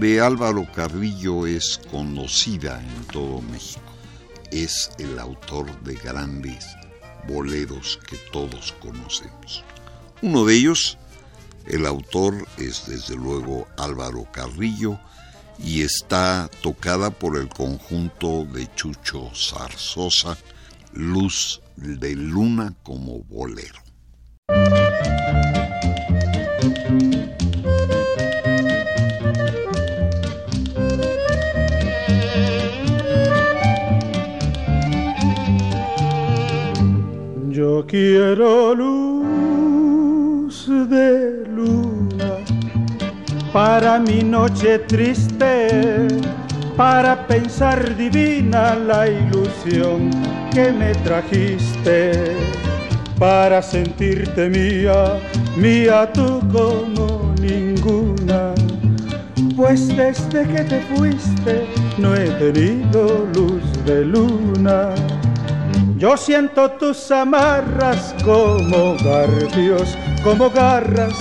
de Álvaro Carrillo es conocida en todo México. Es el autor de grandes boleros que todos conocemos. Uno de ellos, el autor es desde luego Álvaro Carrillo y está tocada por el conjunto de Chucho Zarzosa, Luz de Luna como bolero. Quiero luz de luna para mi noche triste, para pensar divina la ilusión que me trajiste, para sentirte mía, mía tú como ninguna. Pues desde que te fuiste no he tenido luz de luna. Yo siento tus amarras como garfios, como garras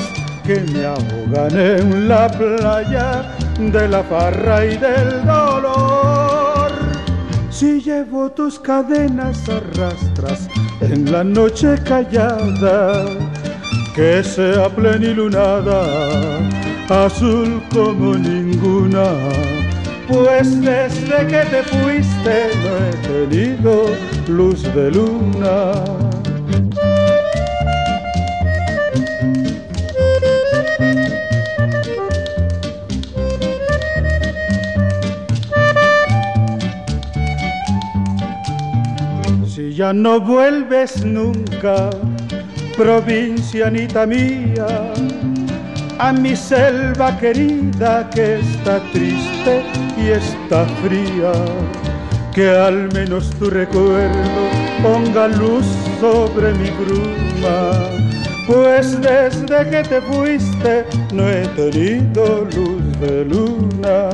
que me ahogan en la playa de la farra y del dolor. Si llevo tus cadenas arrastras en la noche callada, que sea plenilunada, azul como ninguna pues desde que te fuiste no he tenido luz de luna. Si ya no vuelves nunca, provincianita mía, a mi selva querida que está triste y está fría, que al menos tu recuerdo ponga luz sobre mi bruma, pues desde que te fuiste no he tenido luz de luna.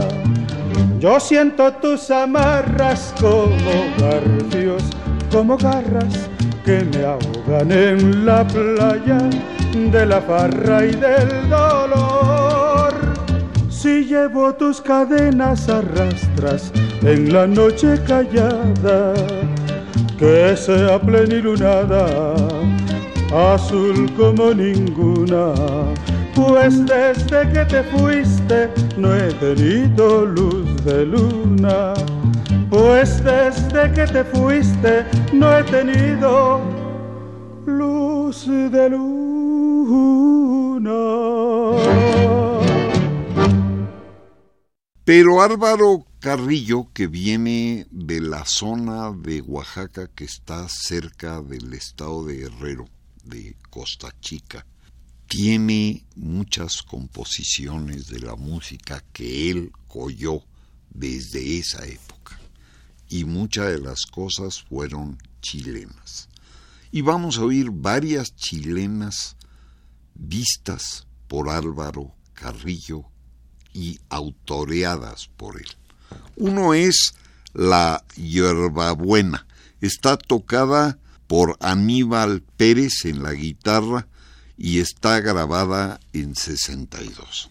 Yo siento tus amarras como garfios, como garras que me ahogan en la playa de la farra y del dolor. Si llevo tus cadenas arrastras en la noche callada, que sea plenilunada, azul como ninguna. Pues desde que te fuiste no he tenido luz de luna. Pues desde que te fuiste no he tenido luz de luna. Pero Álvaro Carrillo, que viene de la zona de Oaxaca que está cerca del estado de Guerrero, de Costa Chica, tiene muchas composiciones de la música que él coyó desde esa época. Y muchas de las cosas fueron chilenas. Y vamos a oír varias chilenas vistas por Álvaro Carrillo y autoreadas por él. Uno es La Hierbabuena. Está tocada por Aníbal Pérez en la guitarra y está grabada en 62.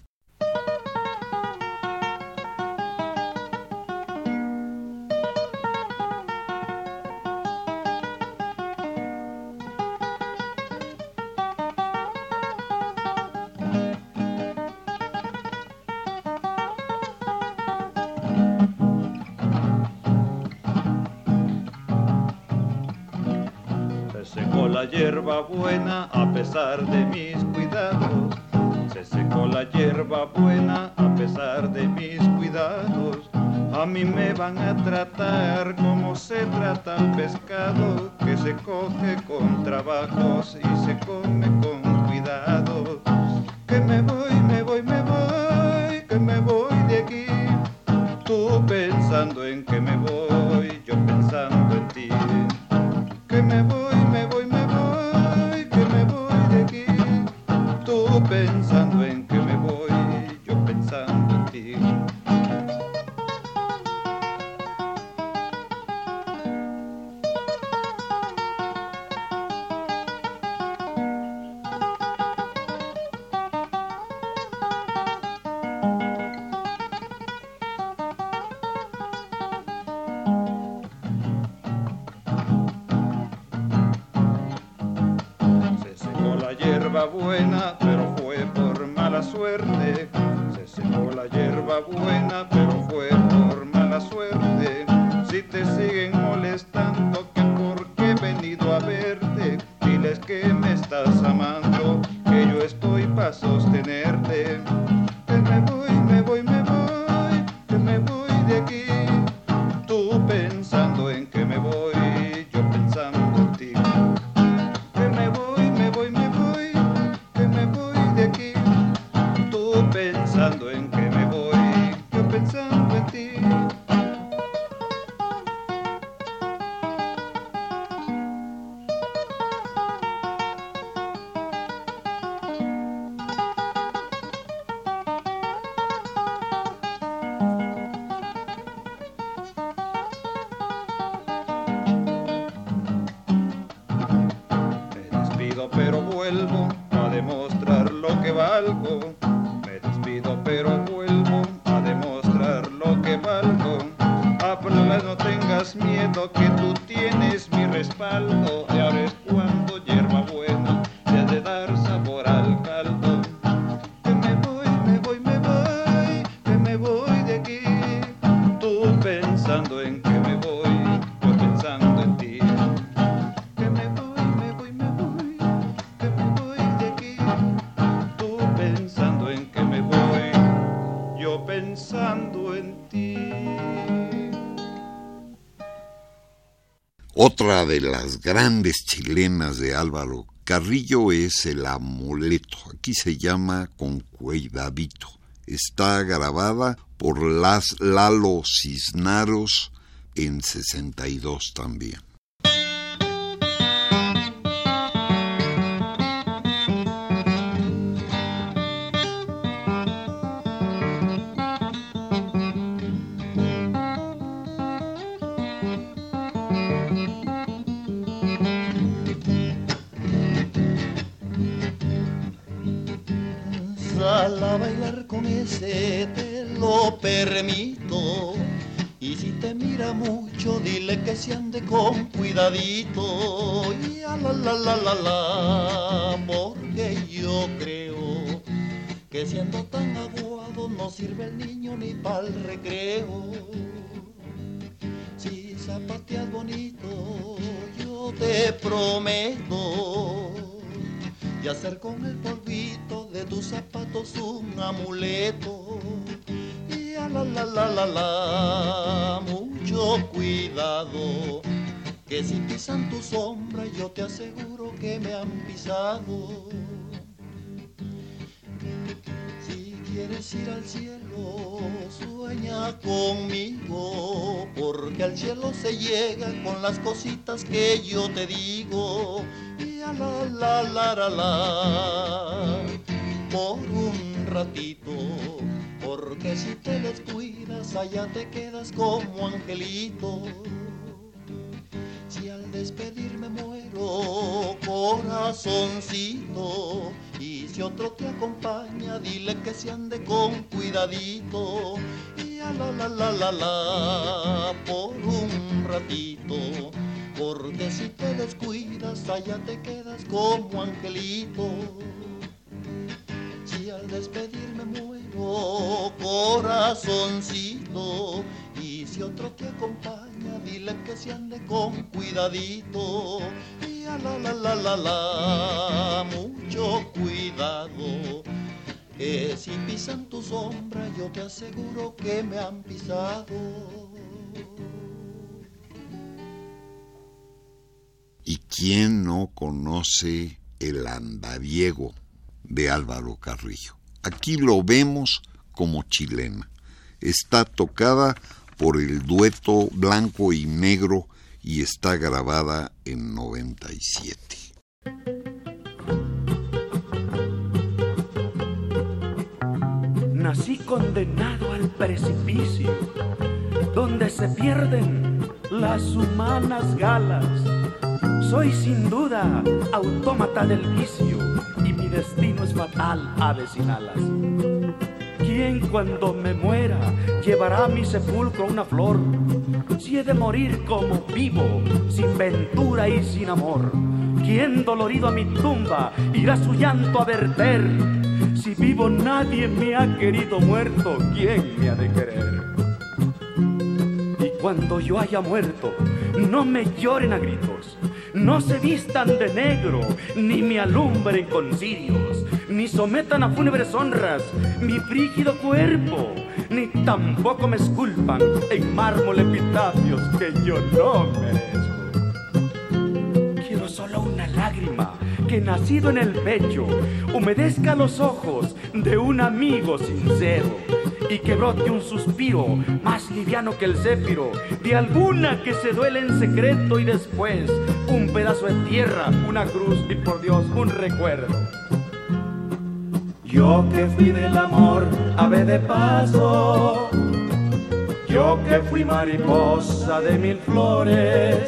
Buena a pesar de mis cuidados. Se secó la hierba buena a pesar de mis cuidados. A mí me van a tratar como se trata el pescado que se coge con trabajos y se come con cuidado. Que me voy, me voy, me voy, que me voy de aquí. Tú pensando en que me voy, despido pero vuelvo a demostrar lo que valgo. Me despido pero vuelvo a demostrar lo que valgo. Habla, no tengas miedo que tú tienes mi respaldo. Grandes chilenas de Álvaro Carrillo es el amuleto. Aquí se llama con cuidadito. Está grabada por las Lalo Cisnaros en 62 también. Y a la la la la porque yo creo que siendo tan aguado no sirve el niño ni pa'l recreo. Si zapateas bonito, yo te prometo y hacer con el polvito de tus zapatos un amuleto. Y a la la la la, mucho cuidado, que si pisan tu sombra yo te aseguro que me han pisado. Si quieres ir al cielo, sueña conmigo, porque al cielo se llega con las cositas que yo te digo. Y a la la la la la, por un ratito, porque si te descuidas allá te quedas como angelito. Si al despedirme muero, corazoncito, y si otro te acompaña, dile que se ande con cuidadito. Y a la la la la la, por un ratito, porque si te descuidas, allá te quedas como angelito. Si al despedirme muero, corazoncito, y si otro te acompaña, dile que se ande con cuidadito. Y a la la la la la mucho cuidado. Que si pisan tu sombra, yo te aseguro que me han pisado. ¿Y quién no conoce el andariego de Álvaro Carrillo? Aquí lo vemos como chilena. Está tocada por el dueto blanco y negro y está grabada en 97. Nací condenado al precipicio, donde se pierden las humanas galas. Soy sin duda autómata del vicio y mi destino es fatal, aves sin alas. ¿Quién cuando me muera llevará a mi sepulcro una flor? Si he de morir como vivo, sin ventura y sin amor. ¿Quién dolorido a mi tumba irá su llanto a verter? Si vivo nadie me ha querido muerto, ¿quién me ha de querer? Y cuando yo haya muerto, no me lloren a gritos, no se vistan de negro, ni me alumbren con cirios, ni sometan a fúnebres honras mi frígido cuerpo, ni tampoco me esculpan en mármol epitafios que yo no merezco. Quiero solo una lágrima que nacido en el pecho humedezca los ojos de un amigo sincero y que brote un suspiro más liviano que el céfiro de alguna que se duele en secreto y después un pedazo de tierra, una cruz y por Dios un recuerdo. Yo que fui del amor, ave de paso, yo que fui mariposa de mil flores,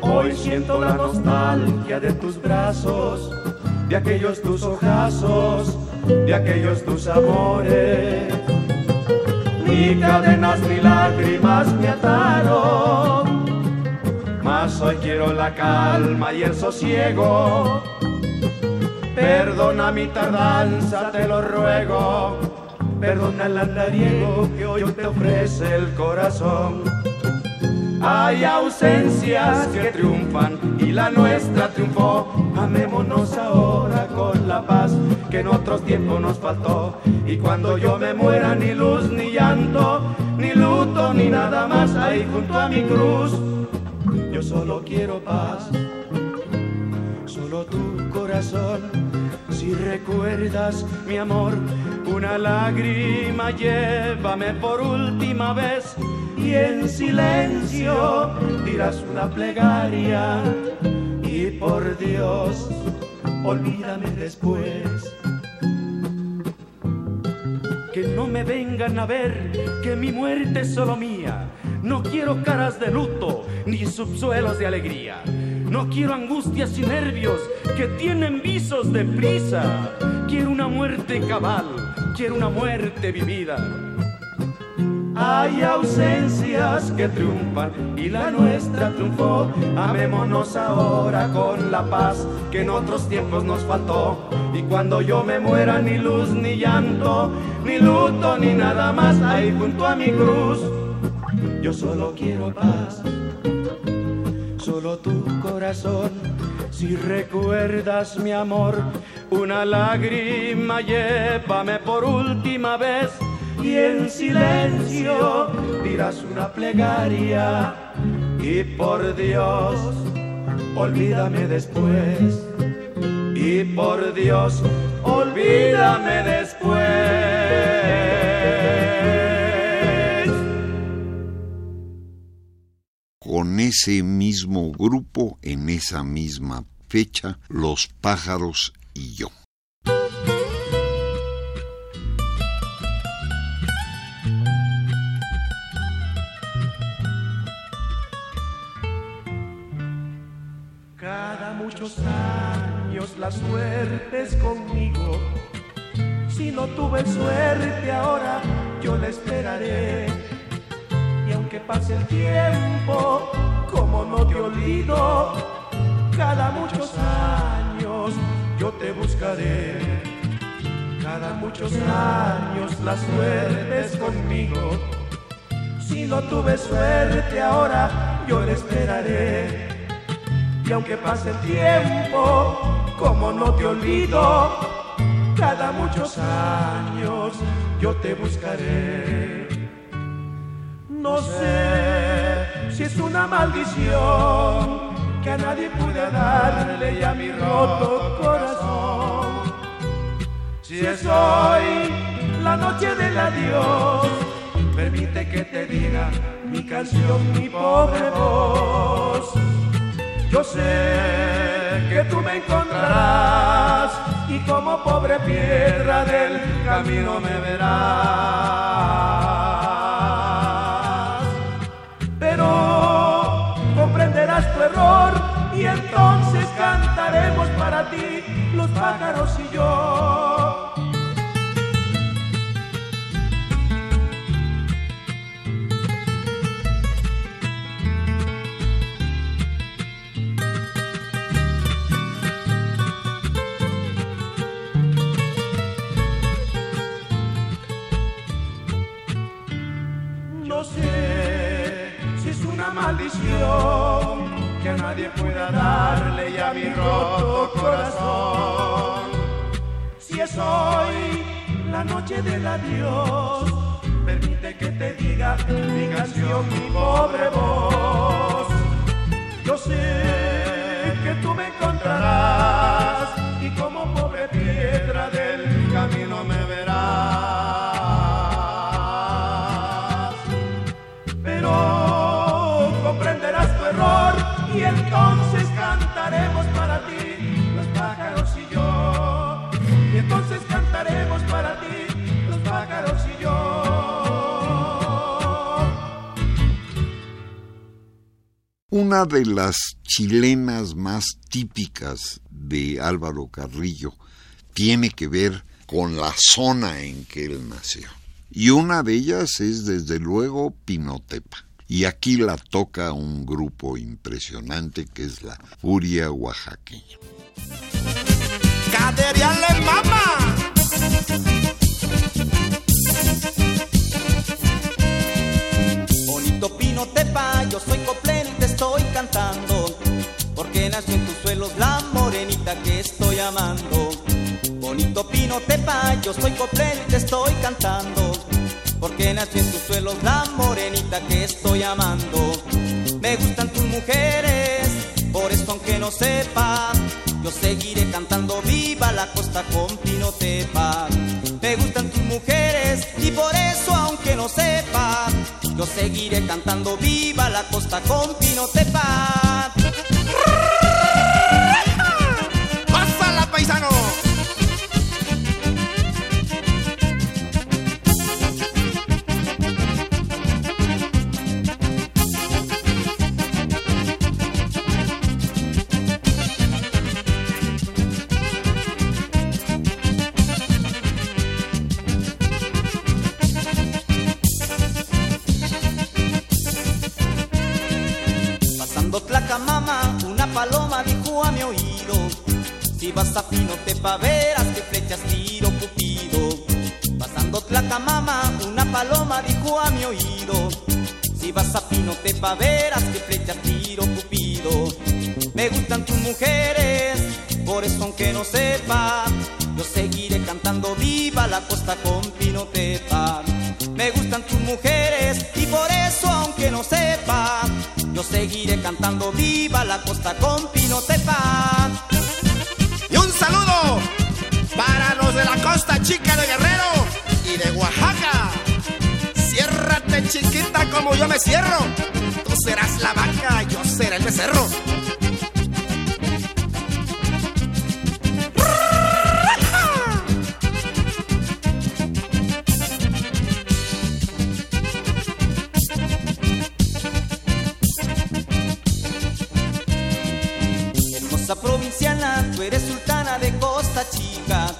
hoy siento la nostalgia de tus brazos, de aquellos tus ojazos, de aquellos tus amores. Ni cadenas ni lágrimas me ataron, mas hoy quiero la calma y el sosiego Perdona mi tardanza, te lo ruego. Perdona el andariego que hoy te ofrece el corazón. Hay ausencias que triunfan y la nuestra triunfó. Amémonos ahora con la paz que en otros tiempos nos faltó. Y cuando yo me muera, ni luz, ni llanto, ni luto, ni nada más ahí junto a mi cruz. Yo solo quiero paz, solo tu corazón si recuerdas mi amor, una lágrima llévame por última vez y en silencio dirás una plegaria y por Dios, olvídame después. Que no me vengan a ver que mi muerte es solo mía. No quiero caras de luto ni subsuelos de alegría. No quiero angustias y nervios que tienen visos de prisa. Quiero una muerte cabal, quiero una muerte vivida. Hay ausencias que triunfan y la nuestra triunfó. Amémonos ahora con la paz que en otros tiempos nos faltó. Y cuando yo me muera, ni luz, ni llanto, ni luto, ni nada más, ahí junto a mi cruz, yo solo quiero paz solo tu corazón. Si recuerdas mi amor, una lágrima llévame por última vez y en silencio dirás una plegaria y por Dios, olvídame después. Y por Dios, olvídame después. Con ese mismo grupo en esa misma fecha, Los pájaros y yo. Cada muchos años la suerte es conmigo. Si no tuve suerte ahora, yo la esperaré pase el tiempo, como no te olvido, cada muchos años yo te buscaré. Cada muchos años la suerte es conmigo. Si no tuve suerte ahora, yo le esperaré. Y aunque pase el tiempo, como no te olvido, cada muchos años yo te buscaré. No sé si es una maldición que a nadie pude darle ya mi roto corazón. Si es hoy la noche del adiós, permite que te diga mi canción, mi pobre voz. Yo sé que tú me encontrarás y como pobre piedra del camino me verás. Entonces cantaremos para ti los pájaros y yo. No sé si es una maldición que nadie pueda darle ya mi roto corazón. Si es hoy la noche del adiós, permite que te diga mi canción, mi pobre voz. Yo sé que tú me encontrarás y como pobre piedra del Una de las chilenas más típicas de Álvaro Carrillo tiene que ver con la zona en que él nació. Y una de ellas es desde luego Pinotepa. Y aquí la toca un grupo impresionante que es la Furia Oaxaqueña. ¡Caderiale, mamá! Bonito pino tepa, yo soy estoy Porque nació en tus suelos la morenita que estoy amando. Bonito pino yo soy coplero y te estoy cantando. Porque nació en tus suelos la morenita que estoy amando. Me gustan tus mujeres, por eso aunque no sepa, yo seguiré cantando viva la costa con pino tepa. Me gustan tus mujeres y por eso aunque no sepa, yo seguiré cantando viva la costa con pino tepa. Si vas a Pinotepa, verás que flechas tiro Cupido. Pasando Tlacamama, una paloma dijo a mi oído: Si vas a Pinotepa, verás que flechas tiro Cupido. Me gustan tus mujeres, por eso aunque no sepa, yo seguiré cantando viva la costa con Pinotepa. Me gustan tus mujeres y por eso aunque no sepa, yo seguiré cantando viva la costa con Pinotepa. Becerro. Hermosa provinciana, tú eres sultana de Costa Chica.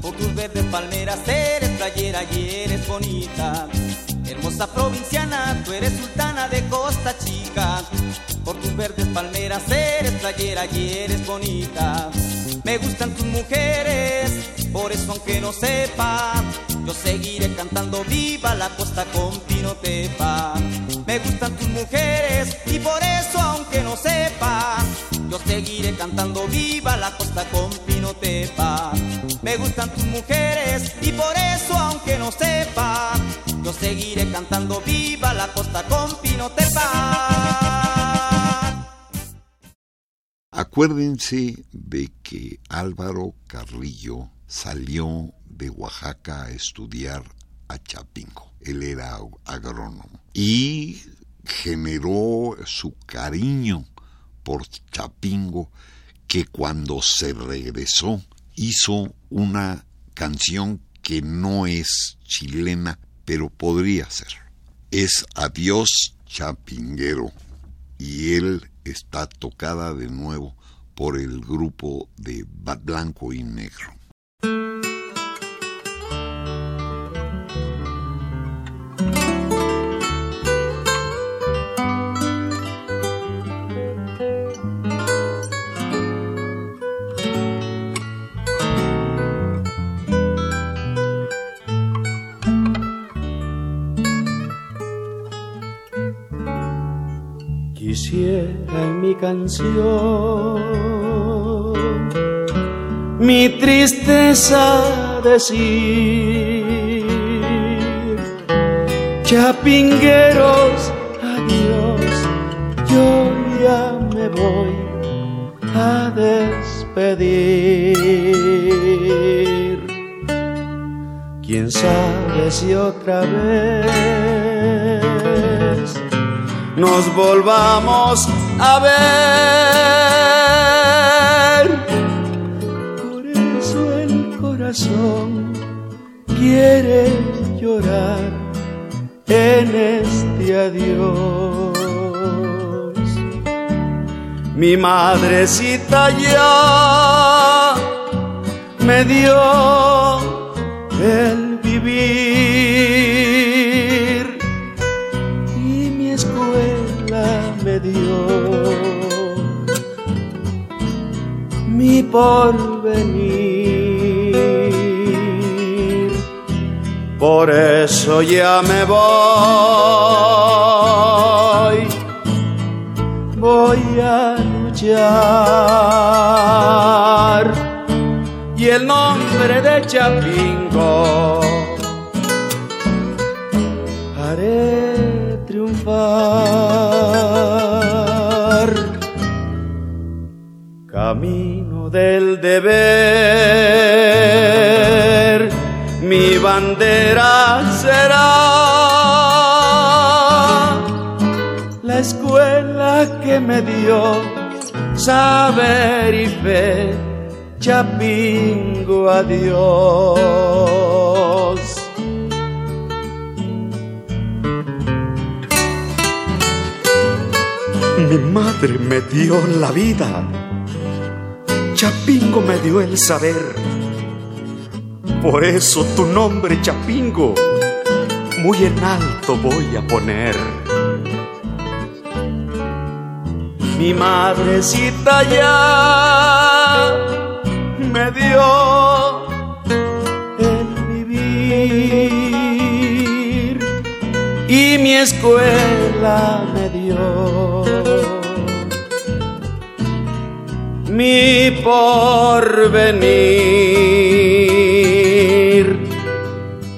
Por tus verdes palmeras eres playera y eres bonita. Hermosa provinciana, tú eres sultana de Costa Chica. Verdes palmeras eres playera y eres bonita. Me gustan tus mujeres, por eso aunque no sepa, yo seguiré cantando viva la costa con Pinotepa. Me gustan tus mujeres y por eso aunque no sepa, Yo seguiré cantando viva la costa con Pinotepa. Me gustan tus mujeres y por eso aunque no sepa, yo seguiré cantando viva la costa con Pinotepa. Acuérdense de que Álvaro Carrillo salió de Oaxaca a estudiar a Chapingo. Él era agrónomo y generó su cariño por Chapingo que cuando se regresó hizo una canción que no es chilena, pero podría ser. Es Adiós Chapinguero y él está tocada de nuevo por el grupo de Blanco y Negro. En mi canción mi tristeza decir. Chapingueros, adiós, yo ya me voy a despedir. Quién sabe si otra vez nos volvamos a ver. Por eso el corazón quiere llorar en este adiós. Mi madrecita ya me dio el vivir dio mi porvenir. Por eso ya me voy, voy a luchar. Y el nombre de Chapingo haré triunfar. Camino del deber, mi bandera será la escuela que me dio saber y fe. Chapingo, adiós. Mi madre me dio la vida, Chapingo me dio el saber. Por eso tu nombre, Chapingo, muy en alto voy a poner. Mi madrecita ya me dio el vivir y mi escuela me dio mi porvenir.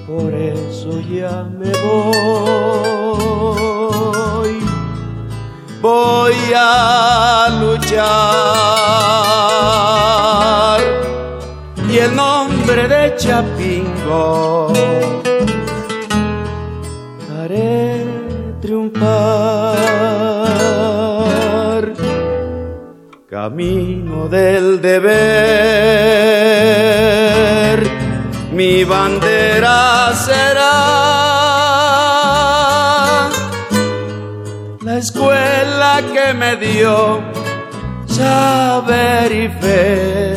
Por eso ya me voy, voy a luchar y el nombre de Chapingo haré triunfar. Camino del deber, mi bandera será la escuela que me dio saber y fe.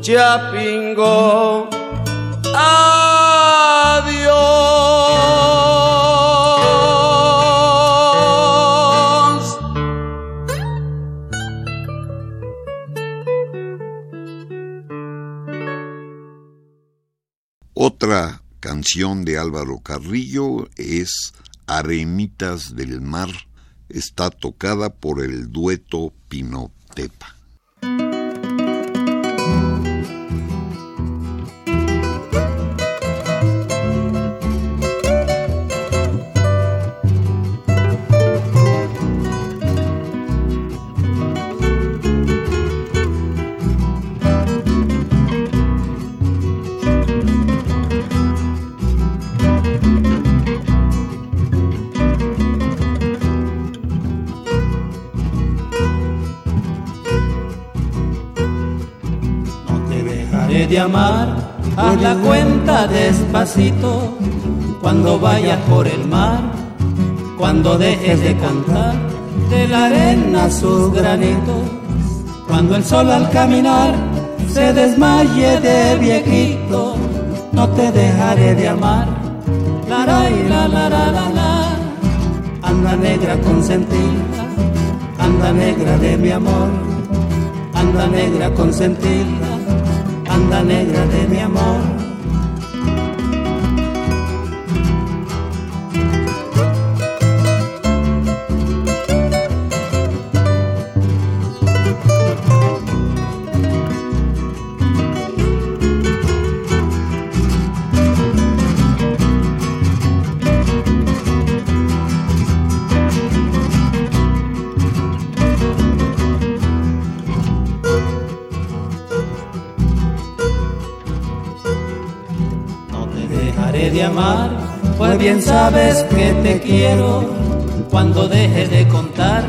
Chapingo, Otra canción de Álvaro Carrillo es Arenitas del Mar está tocada por el dueto Pinotepa. Amar, haz la cuenta despacito, cuando vayas por el mar, cuando dejes de cantar, de la arena sus granitos, cuando el sol al caminar se desmaye de viejito, no te dejaré de amar, la la la la la la. Anda negra consentida, anda negra de mi amor, anda negra consentida anda negra de mi amor. Sabes que te quiero cuando dejes de contar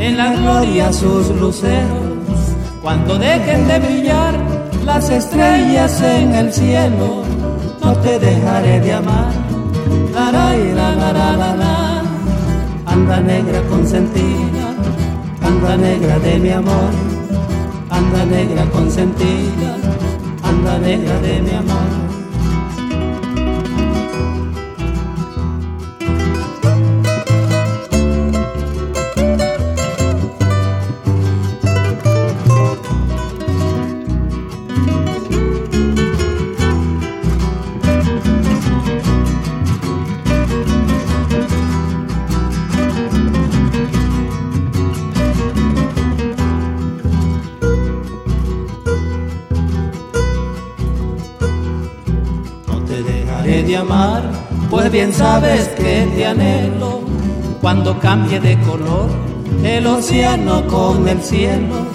en la gloria sus luceros, cuando dejen de brillar las estrellas en el cielo, no te dejaré de amar. La, la, la, la, la, la. Anda negra consentida, anda negra de mi amor, anda negra consentida, anda negra de mi amor. Bien sabes que te anhelo cuando cambie de color el océano con el cielo,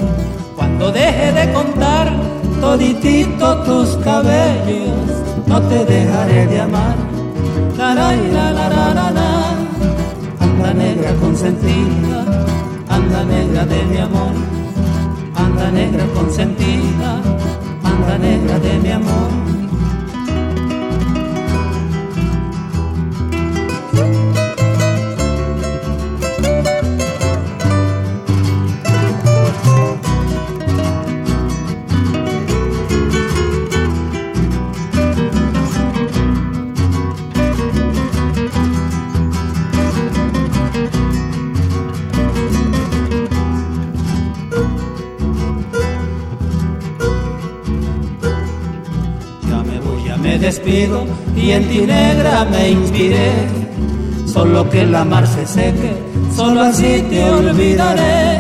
cuando deje de contar toditito tus cabellos, no te dejaré de amar. La, la, la, la, Anda negra consentida, anda negra de mi amor, anda negra consentida, anda negra de mi amor. Y en ti negra me inspiré. Solo que la mar se seque, solo así te olvidaré.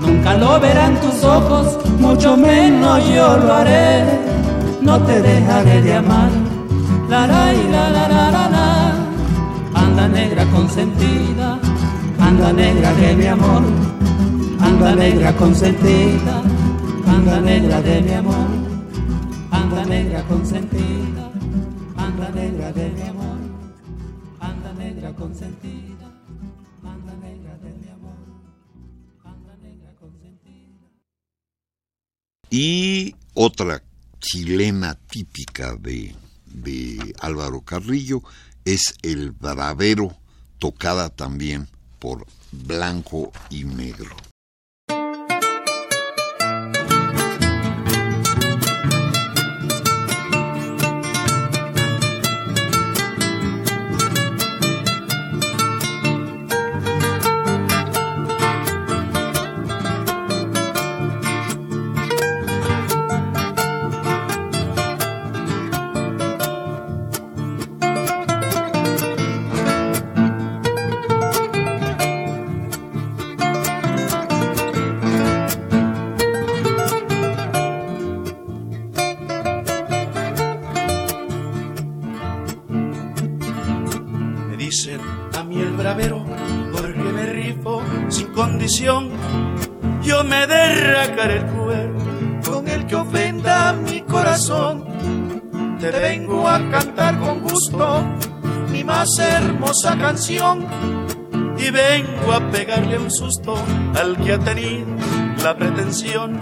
Nunca lo verán tus ojos, mucho menos yo lo haré. No te dejaré de amar. La la la la la la la. Anda negra consentida, anda negra de mi amor. Anda negra consentida, anda negra de mi amor. Anda negra consentida negra de mi amor, anda negra consentida, anda negra de mi amor, anda negra consentida. Y otra chilena típica de, de Álvaro Carrillo es el bravero, tocada también por Blanco y Negro. Y vengo a pegarle un susto al que ha tenido la pretensión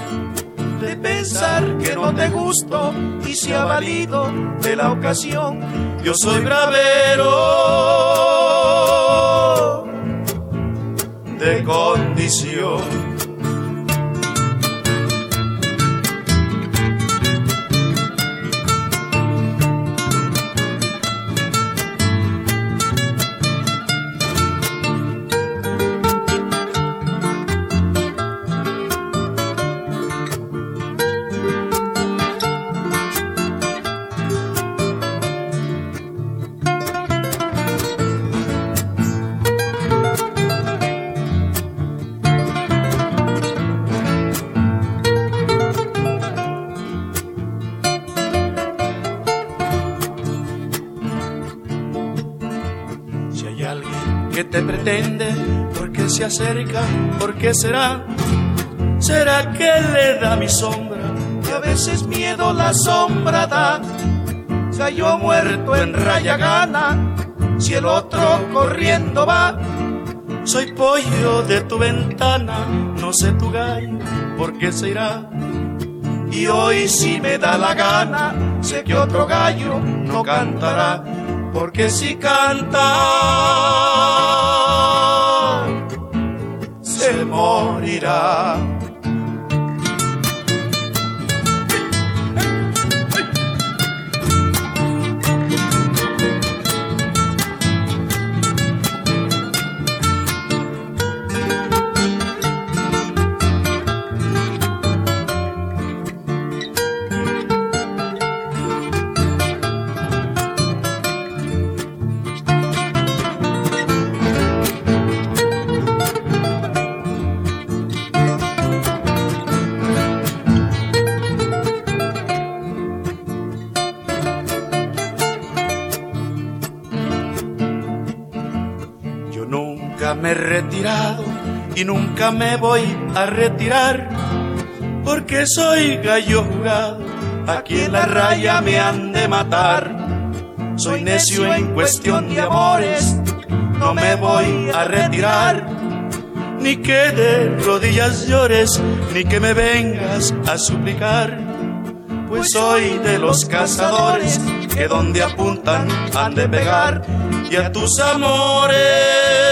de pensar que no te gusto y se ha valido de la ocasión. Yo soy bravero de condición. Acerca, ¿por qué será? ¿Será que le da mi sombra? Y a veces miedo la sombra da. yo muerto en raya gana, si el otro corriendo va. Soy pollo de tu ventana, no sé tu gallo, ¿por qué se irá? Y hoy si me da la gana, sé que otro gallo no cantará, porque si canta morirá. Y nunca me voy a retirar, porque soy gallo jugado, aquí en la raya me han de matar. Soy necio en cuestión de amores, no me voy a retirar, ni que de rodillas llores, ni que me vengas a suplicar, pues soy de los cazadores que donde apuntan han de pegar, y a tus amores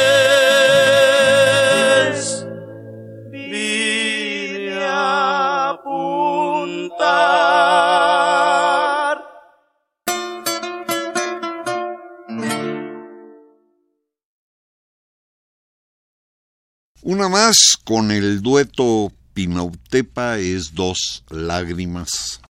Una más con el dueto Pinautepa es dos lágrimas.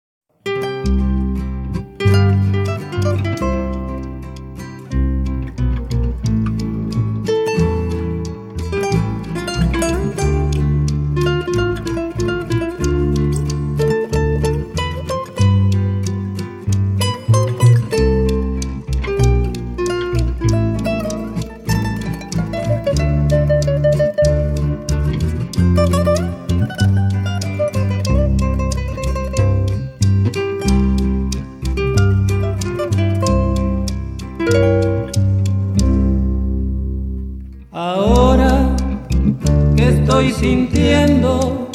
Sintiendo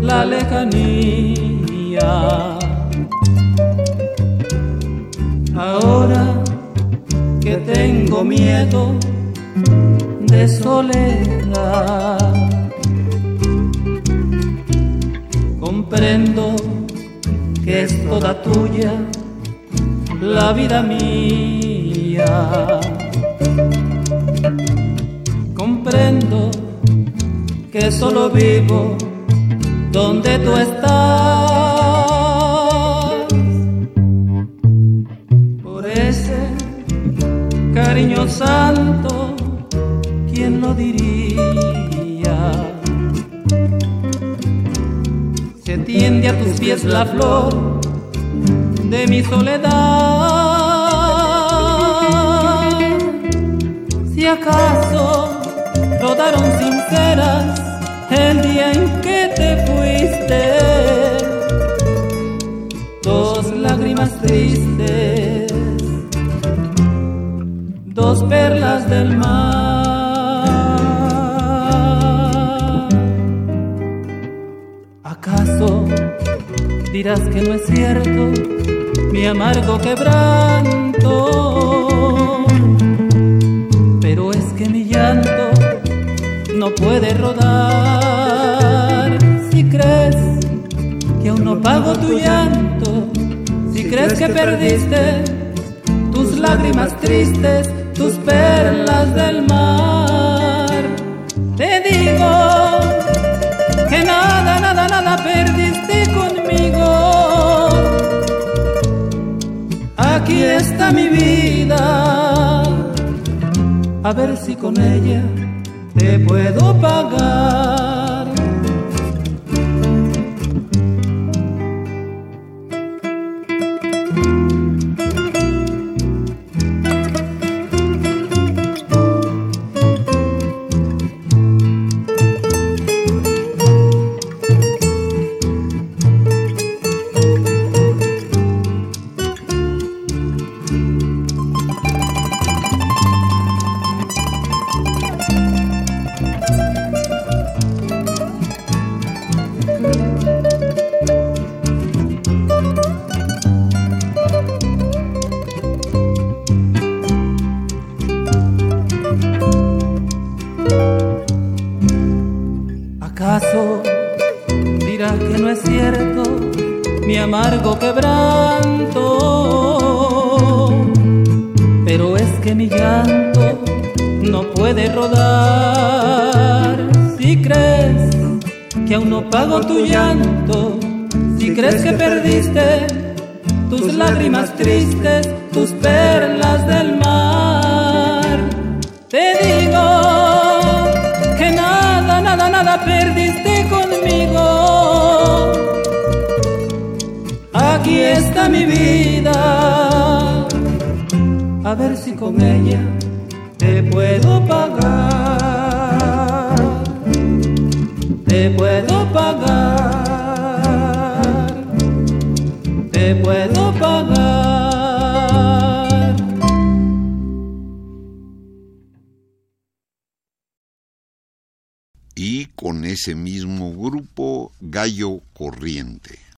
la lejanía. Ahora que tengo miedo de soledad, comprendo que es toda tuya la vida mía. Comprendo que solo vivo donde tú estás. Por ese cariño santo, ¿quién lo diría? Se tiende a tus pies la flor de mi soledad. Si acaso rodaron sinceras perlas del mar. ¿Acaso dirás que no es cierto mi amargo quebranto? Pero es que mi llanto no puede rodar. Si crees que aún no pago tu llanto, si crees que perdiste tus lágrimas tristes, del mar, te digo que nada, nada, nada perdiste conmigo. Aquí está mi vida, a ver si con ella te puedo pagar. Puedo pagar. Y con ese mismo grupo, Gallo Corriente.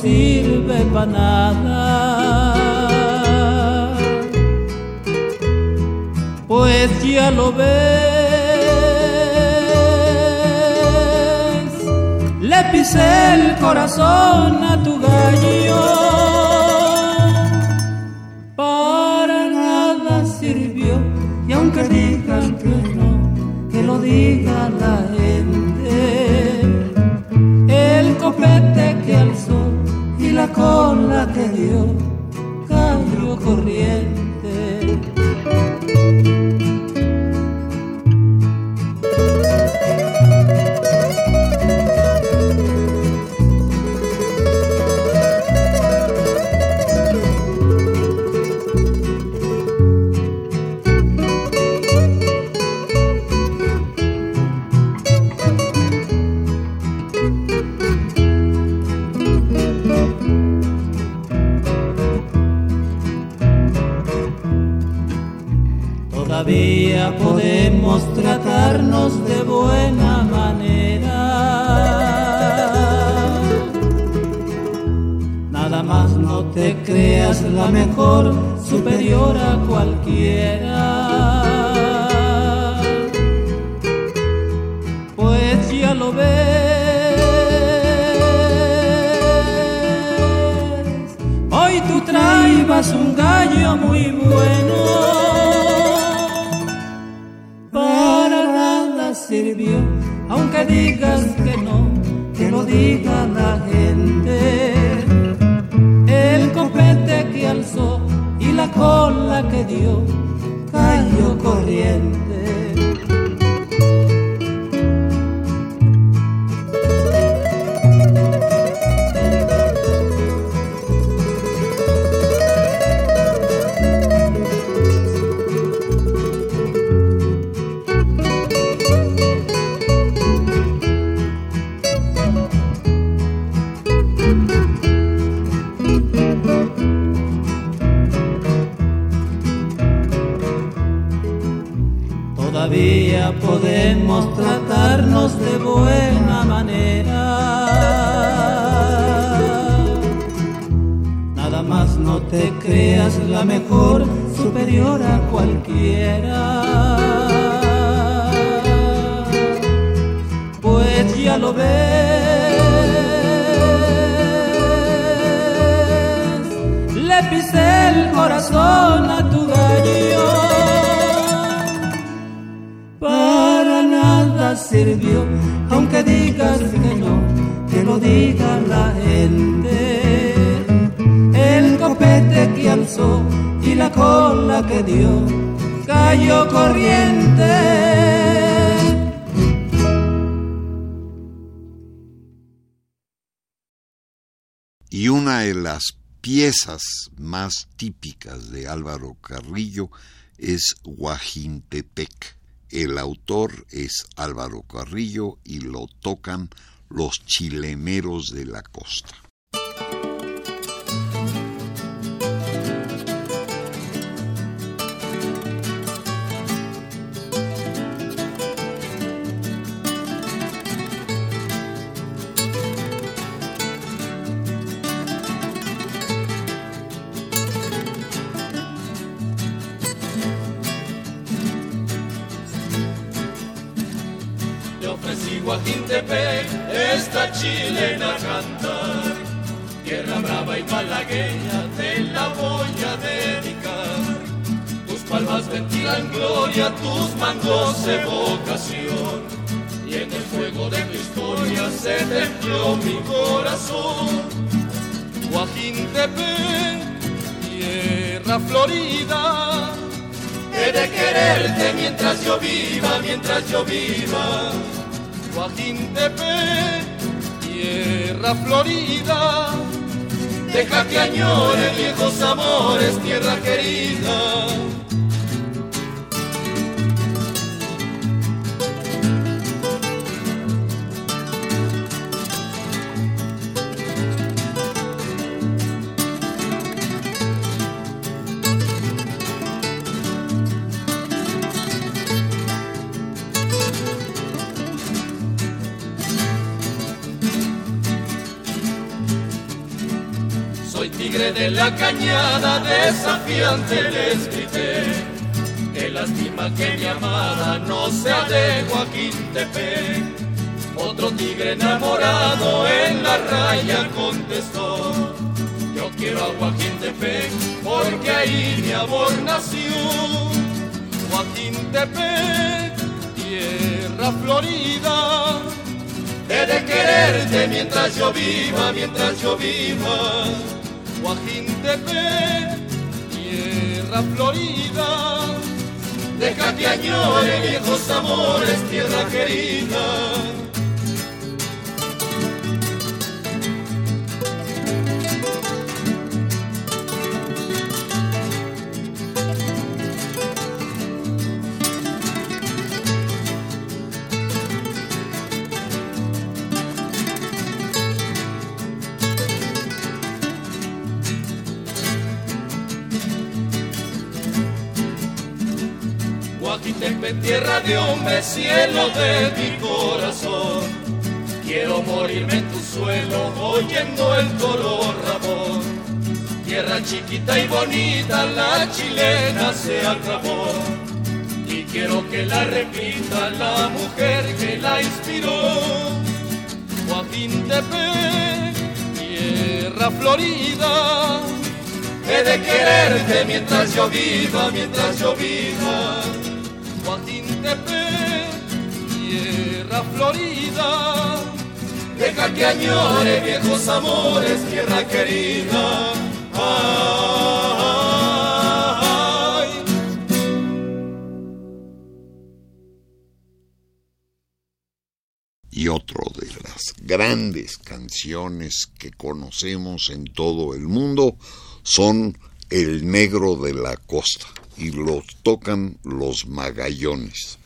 Sirve para nada. pues ya lo ves. Le pisé el corazón a tu corriente. Todavía podemos tratarnos de buena manera. Nada más no te creas la mejor, superior a cualquiera. Pues ya lo ves, le pisé el corazón a tu gallo. Sirvió, aunque digas que no, que lo diga la gente. El copete que alzó y la cola que dio cayó corriente. Y una de las piezas más típicas de Álvaro Carrillo es Guajintepec. El autor es Álvaro Carrillo y lo tocan los chileneros de la costa. Ofrecí Guajintepec, esta chilena cantar. Tierra brava y malagueña te la voy a dedicar. Tus palmas ventilan gloria, tus mangos evocación. Y en el fuego de tu historia se templó mi corazón. Guajintepec, tierra florida. He de quererte mientras yo viva, mientras yo viva. Guajintepec, tierra florida. Deja que añore viejos amores, tierra querida. De la cañada, desafiante les grité. Qué lástima que mi amada no sea de Guajintepec. Otro tigre enamorado en la raya contestó. Yo quiero a Guajintepec porque ahí mi amor nació. Guajintepec, tierra florida. He de quererte mientras yo viva, mientras yo viva. Guajintepec, tierra florida. Deja que añore viejos amores, tierra querida. Guajintepec, tierra de hombre, cielo de mi corazón. Quiero morirme en tu suelo, oyendo el dolor rabón. tierra chiquita y bonita, la chilena se acabó. Y quiero que la repita la mujer que la inspiró. Joaquín Tepe, tierra florida, he de quererte mientras yo viva, mientras yo viva. Tepe, tierra florida, deja que añore viejos amores, tierra querida. Ay. Y otro de las grandes canciones que conocemos en todo el mundo son El Negro de la Costa y los tocan los magallones.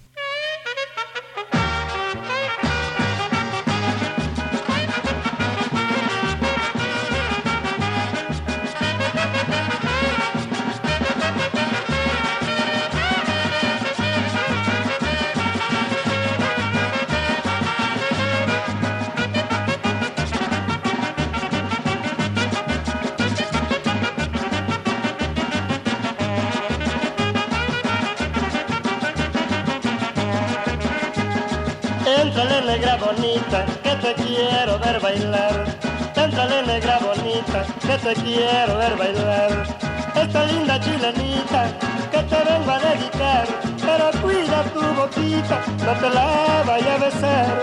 Bailar. Éntrale negra bonita, que te quiero ver bailar. Esta linda chilenita, que te vengo a dedicar. Pero cuida tu boquita, no te la vaya a besar.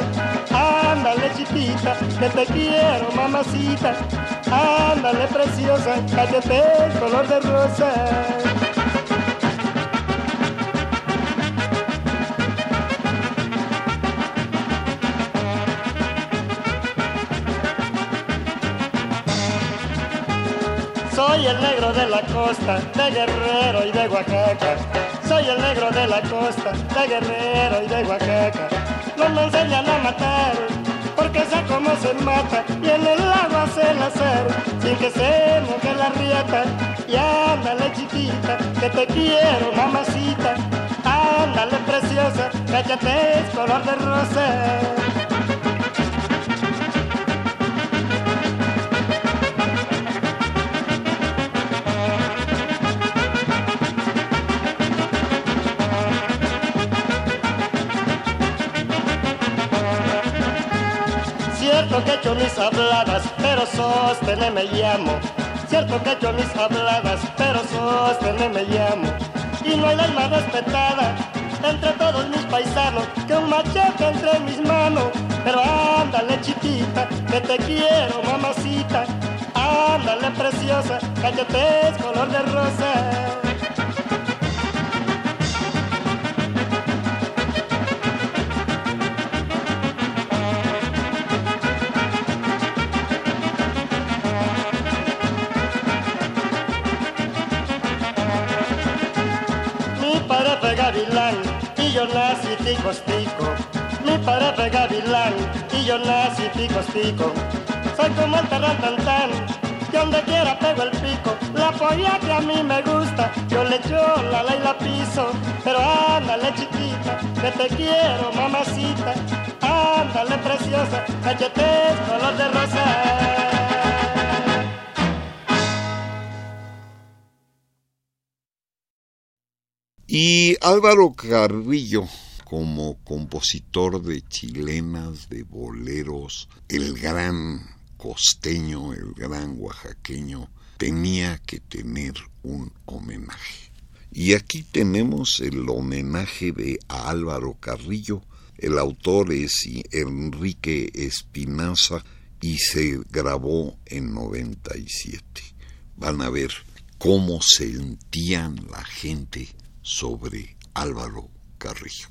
Ándale chiquita, que te quiero mamacita. Ándale preciosa, cállate color de rosa. El negro de la costa, de Guerrero y de Oaxaca. Soy el negro de la costa, de Guerrero y de Oaxaca. No me enseñan a matar, porque sé cómo se mata. Y en el agua se la sin que se moje la riata. Y ándale chiquita, que te quiero mamacita. Ándale preciosa, cállate es color de rosa. Habladas, pero sostene me llamo. Cierto que hecho mis habladas, pero sostene me llamo. Y no hay más respetada entre todos mis paisanos que un machete entre mis manos. Pero ándale chiquita, que te quiero mamacita. Ándale preciosa, cállate es color de rosa. Fue gavilán y yo nací tico tico. Mi padre fue gavilán y yo nací tico tico. Soy como el tan que donde quiera pego el pico. La polla que a mí me gusta, yo le echo la ley la piso. Pero ándale chiquita, que te quiero mamacita. Ándale preciosa, cachetes color de rosa. Y Álvaro Carrillo, como compositor de chilenas, de boleros, el gran costeño, el gran oaxaqueño, tenía que tener un homenaje. Y aquí tenemos el homenaje de Álvaro Carrillo. El autor es Enrique Espinaza y se grabó en 97. Van a ver cómo sentían la gente sobre Álvaro Carrillo.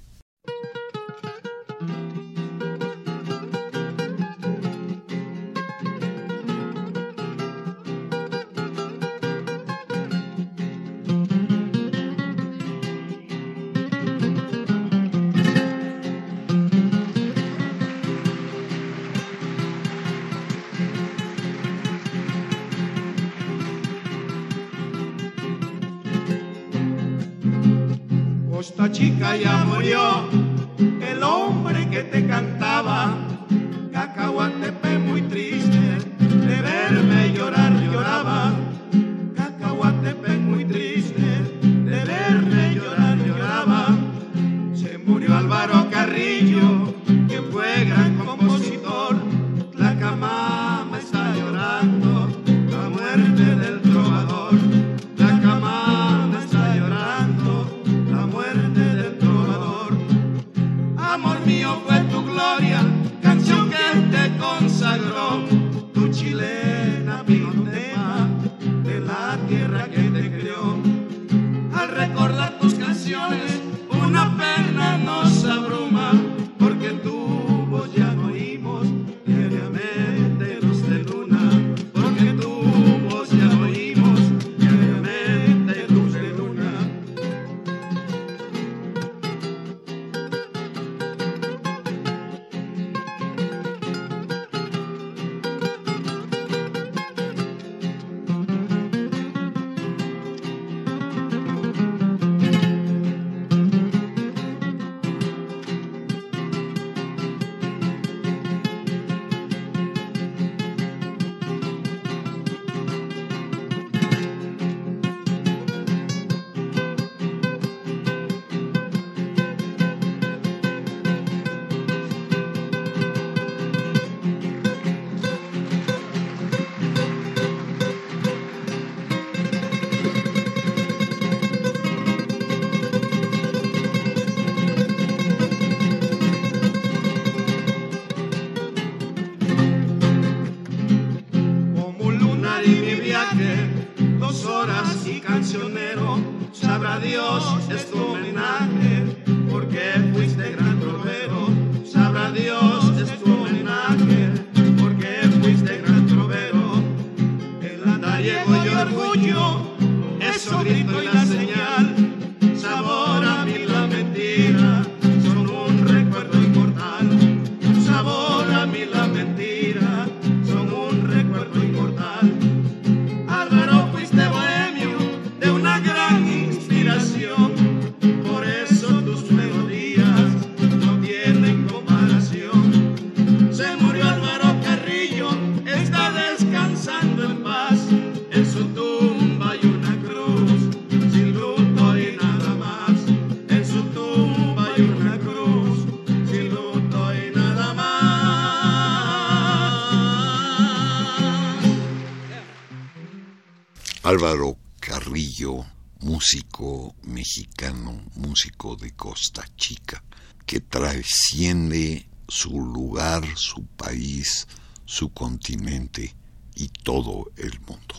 Trasciende su lugar, su país, su continente y todo el mundo.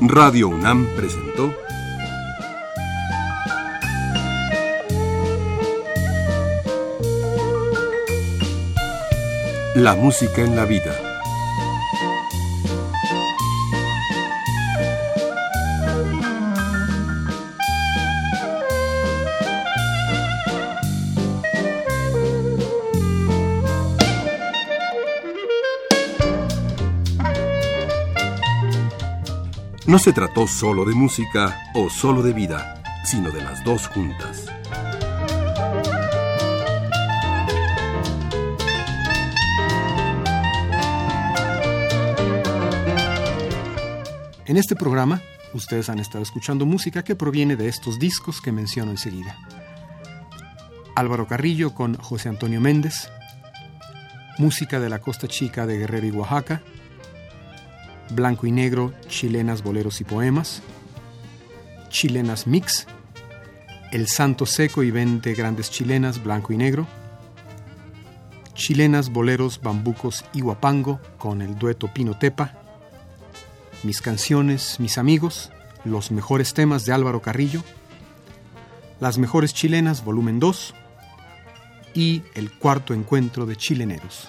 Radio UNAM presentó La música en la vida. No se trató solo de música o solo de vida, sino de las dos juntas. En este programa, ustedes han estado escuchando música que proviene de estos discos que menciono enseguida. Álvaro Carrillo con José Antonio Méndez, música de la Costa Chica de Guerrero y Oaxaca, Blanco y Negro, Chilenas, Boleros y Poemas, Chilenas Mix, El Santo Seco y 20 Grandes Chilenas, Blanco y Negro, Chilenas, Boleros, Bambucos y Huapango con el dueto Pino Tepa, Mis canciones, mis amigos, los mejores temas de Álvaro Carrillo, Las mejores chilenas, volumen 2, y el cuarto encuentro de chileneros.